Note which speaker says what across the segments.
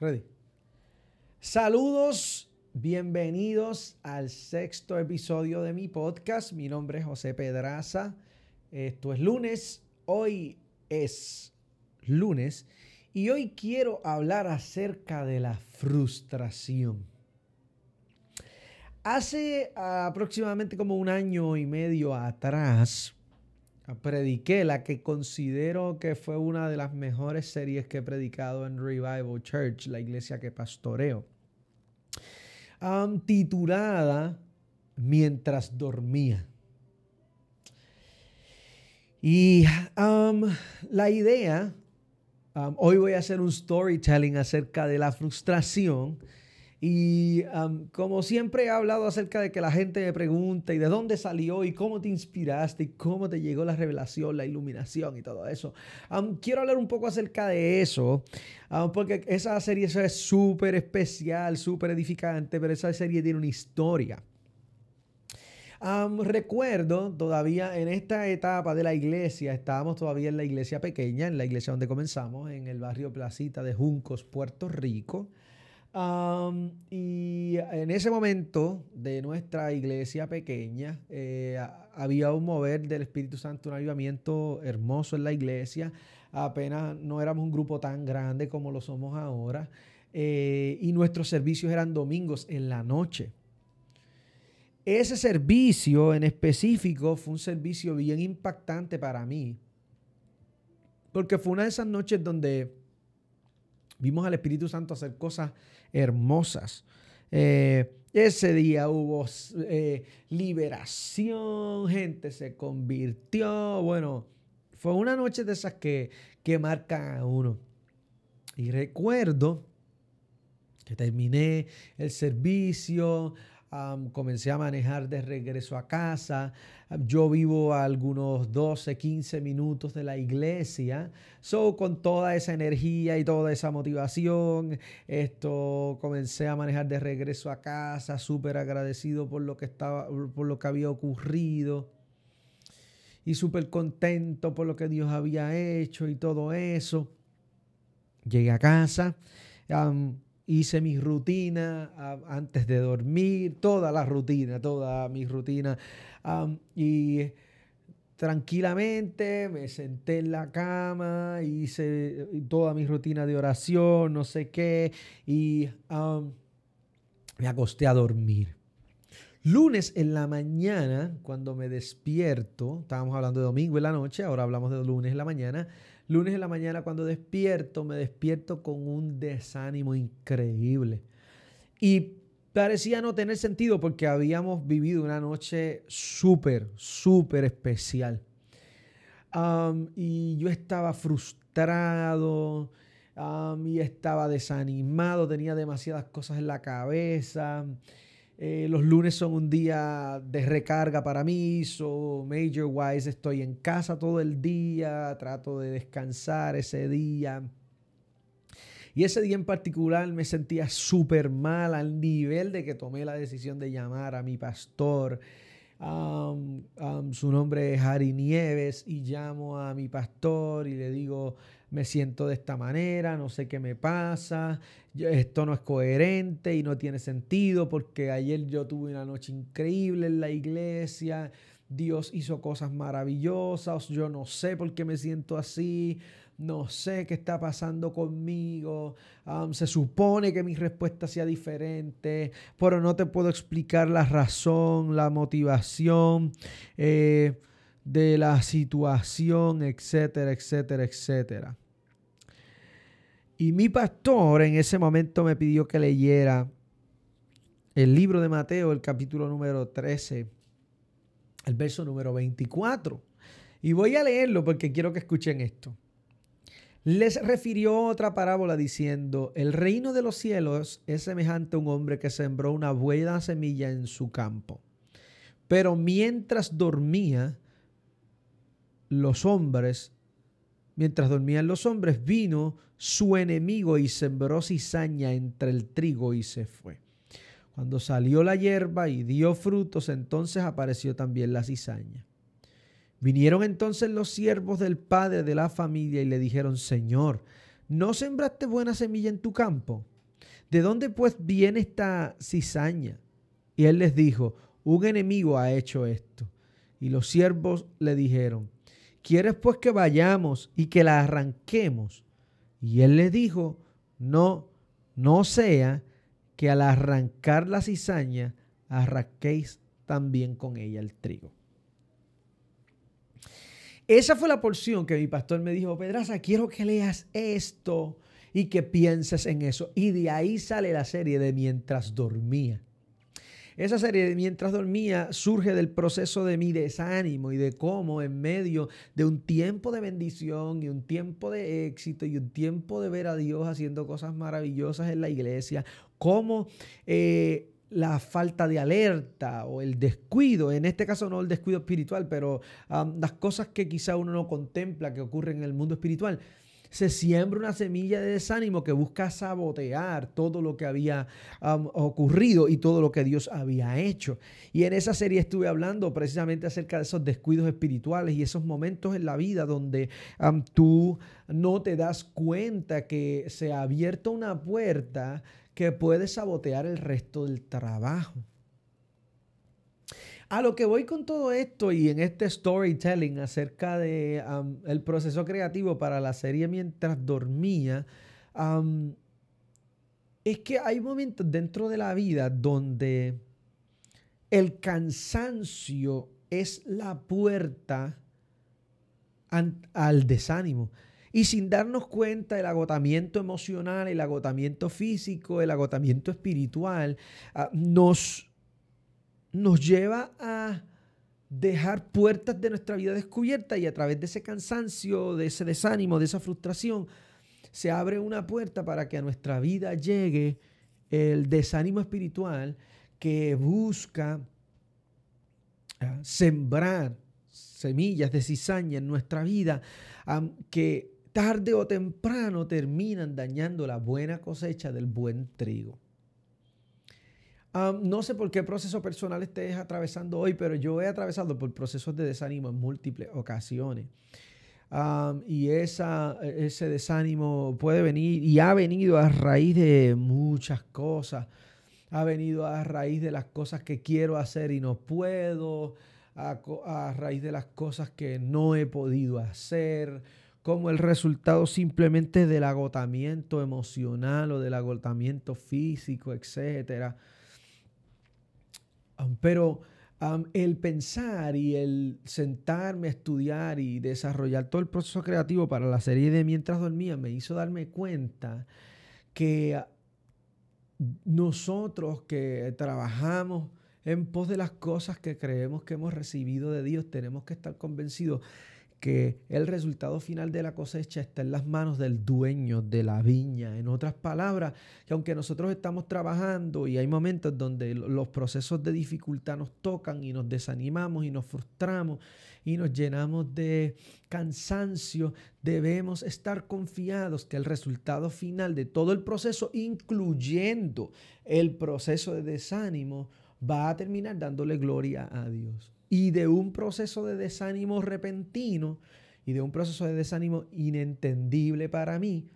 Speaker 1: Ready. Saludos, bienvenidos al sexto episodio de mi podcast. Mi nombre es José Pedraza. Esto es lunes. Hoy es lunes y hoy quiero hablar acerca de la frustración. Hace aproximadamente como un año y medio atrás, prediqué la que considero que fue una de las mejores series que he predicado en Revival Church, la iglesia que pastoreo, titulada Mientras dormía. Y la idea, hoy voy a hacer un storytelling acerca de la frustración y como siempre he hablado acerca de que la gente me pregunta y de dónde salió y cómo te inspiraste y cómo te llegó la revelación, la iluminación y todo eso. quiero hablar un poco acerca de eso, porque esa serie es súper especial, súper edificante, pero esa serie tiene una historia. recuerdo todavía en esta etapa de la iglesia, estábamos todavía en la iglesia pequeña, en la iglesia donde comenzamos, en el barrio Placita de Juncos, Puerto Rico y en ese momento de nuestra iglesia pequeña eh, había un mover del Espíritu Santo, un avivamiento hermoso en la iglesia. Apenas no éramos un grupo tan grande como lo somos ahora. Eh, y nuestros servicios eran domingos en la noche. Ese servicio en específico fue un servicio bien impactante para mí. Porque fue una de esas noches donde vimos al Espíritu Santo hacer cosas hermosas. Eh, ese día hubo eh, liberación, gente se convirtió. Bueno, fue una noche de esas que, que marcan a uno. Y recuerdo que terminé el servicio, comencé a manejar de regreso a casa. Yo vivo a algunos 12, 15 minutos de la iglesia. So, con toda esa energía y toda esa motivación, esto comencé a manejar de regreso a casa, súper agradecido por lo que estaba, por lo que había ocurrido. Y súper contento por lo que Dios había hecho y todo eso. Llegué a casa hice mi rutina antes de dormir, toda la rutina, toda mi rutina. y tranquilamente me senté en la cama, hice toda mi rutina de oración, no sé qué, y me acosté a dormir. Lunes en la mañana, cuando me despierto, estábamos hablando de domingo en la noche, ahora hablamos de lunes en la mañana, Lunes en la mañana cuando despierto, me despierto con un desánimo increíble. Y parecía no tener sentido porque habíamos vivido una noche súper, súper especial. y yo estaba frustrado y estaba desanimado, tenía demasiadas cosas en la cabeza. Eh, los lunes son un día de recarga para mí, so major wise estoy en casa todo el día, trato de descansar ese día. Y ese día en particular me sentía súper mal al nivel de que tomé la decisión de llamar a mi pastor. su nombre es Harry Nieves y llamo a mi pastor y le digo, me siento de esta manera, no sé qué me pasa, esto no es coherente y no tiene sentido porque ayer yo tuve una noche increíble en la iglesia, Dios hizo cosas maravillosas, yo no sé por qué me siento así, no sé qué está pasando conmigo, se supone que mi respuesta sea diferente, pero no te puedo explicar la razón, la motivación. Eh, de la situación, etcétera, etcétera, etcétera. Y mi pastor en ese momento me pidió que leyera el libro de Mateo, el capítulo número 13, el verso número 24. Y voy a leerlo porque quiero que escuchen esto. Les refirió otra parábola diciendo, el reino de los cielos es semejante a un hombre que sembró una buena semilla en su campo. Pero mientras dormía, los hombres, mientras dormían los hombres, vino su enemigo y sembró cizaña entre el trigo y se fue. Cuando salió la hierba y dio frutos, entonces apareció también la cizaña. Vinieron entonces los siervos del padre de la familia y le dijeron, Señor, ¿no sembraste buena semilla en tu campo? ¿De dónde pues viene esta cizaña? Y él les dijo, un enemigo ha hecho esto. Y los siervos le dijeron, ¿quieres pues que vayamos y que la arranquemos? Y él les dijo, no, no sea que al arrancar la cizaña arranquéis también con ella el trigo. Esa fue la porción que mi pastor me dijo, Pedraza, quiero que leas esto y que pienses en eso. Y de ahí sale la serie de Mientras dormía. Esa serie de Mientras dormía surge del proceso de mi desánimo y de cómo en medio de un tiempo de bendición y un tiempo de éxito y un tiempo de ver a Dios haciendo cosas maravillosas en la iglesia, cómo eh, la falta de alerta o el descuido, en este caso no el descuido espiritual, pero las cosas que quizá uno no contempla que ocurren en el mundo espiritual, se siembra una semilla de desánimo que busca sabotear todo lo que había ocurrido y todo lo que Dios había hecho. Y en esa serie estuve hablando precisamente acerca de esos descuidos espirituales y esos momentos en la vida donde tú no te das cuenta que se ha abierto una puerta que puede sabotear el resto del trabajo. A lo que voy con todo esto y en este storytelling acerca de el proceso creativo para la serie mientras dormía, es que hay momentos dentro de la vida donde el cansancio es la puerta al desánimo. Y sin darnos cuenta, el agotamiento emocional, el agotamiento físico, el agotamiento espiritual, ah, nos nos lleva a dejar puertas de nuestra vida descubiertas y a través de ese cansancio, de ese desánimo, de esa frustración, se abre una puerta para que a nuestra vida llegue el desánimo espiritual que busca ah, sembrar semillas de cizaña en nuestra vida que tarde o temprano terminan dañando la buena cosecha del buen trigo no sé por qué proceso personal estés atravesando hoy, pero yo he atravesado por procesos de desánimo en múltiples ocasiones. y esa, ese desánimo puede venir y ha venido a raíz de muchas cosas. Ha venido a raíz de las cosas que quiero hacer y no puedo, a, a raíz de las cosas que no he podido hacer, como el resultado simplemente del agotamiento emocional o del agotamiento físico, etcétera. Pero el pensar y el sentarme a estudiar y desarrollar todo el proceso creativo para la serie de Mientras dormía me hizo darme cuenta que nosotros que trabajamos en pos de las cosas que creemos que hemos recibido de Dios, tenemos que estar convencidos que el resultado final de la cosecha está en las manos del dueño de la viña. En otras palabras, que aunque nosotros estamos trabajando y hay momentos donde los procesos de dificultad nos tocan y nos desanimamos y nos frustramos y nos llenamos de cansancio, debemos estar confiados que el resultado final de todo el proceso, incluyendo el proceso de desánimo, va a terminar dándole gloria a Dios y de un proceso de desánimo repentino y de un proceso de desánimo inentendible para mí,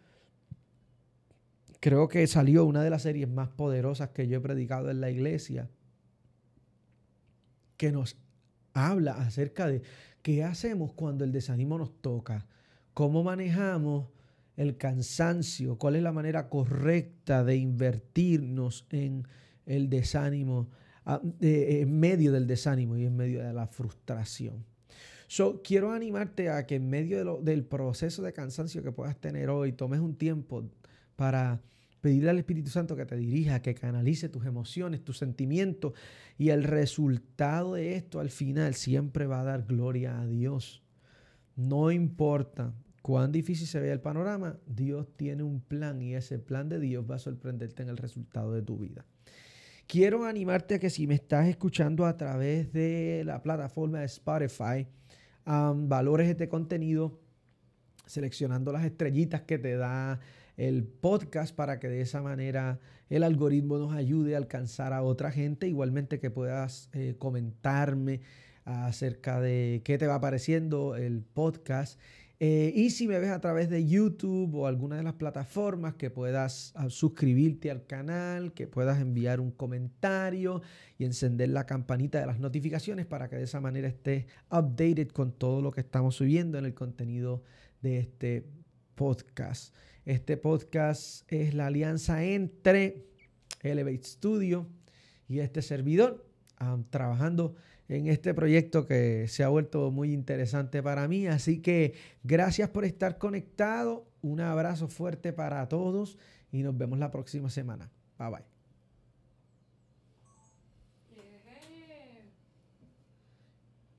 Speaker 1: creo que salió una de las series más poderosas que yo he predicado en la iglesia, que nos habla acerca de qué hacemos cuando el desánimo nos toca, cómo manejamos el cansancio, cuál es la manera correcta de invertirnos en el desánimo en medio del desánimo y en medio de la frustración. So, quiero animarte a que en medio del proceso de cansancio que puedas tener hoy, tomes un tiempo para pedirle al Espíritu Santo que te dirija, que canalice tus emociones, tus sentimientos y el resultado de esto al final siempre va a dar gloria a Dios. No importa cuán difícil se vea el panorama, Dios tiene un plan y ese plan de Dios va a sorprenderte en el resultado de tu vida. Quiero animarte a que si me estás escuchando a través de la plataforma de Spotify, valores este contenido seleccionando las estrellitas que te da el podcast para que de esa manera el algoritmo nos ayude a alcanzar a otra gente. Igualmente que puedas eh, comentarme acerca de qué te va pareciendo el podcast Eh, y si me ves a través de YouTube o alguna de las plataformas, que puedas ah, suscribirte al canal, que puedas enviar un comentario y encender la campanita de las notificaciones para que de esa manera estés updated con todo lo que estamos subiendo en el contenido de este podcast. Este podcast es la alianza entre Elevate Studio y este servidor, trabajando en este proyecto que se ha vuelto muy interesante para mí. Así que gracias por estar conectado. Un abrazo fuerte para todos y nos vemos la próxima semana. Bye bye.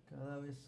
Speaker 1: Cada vez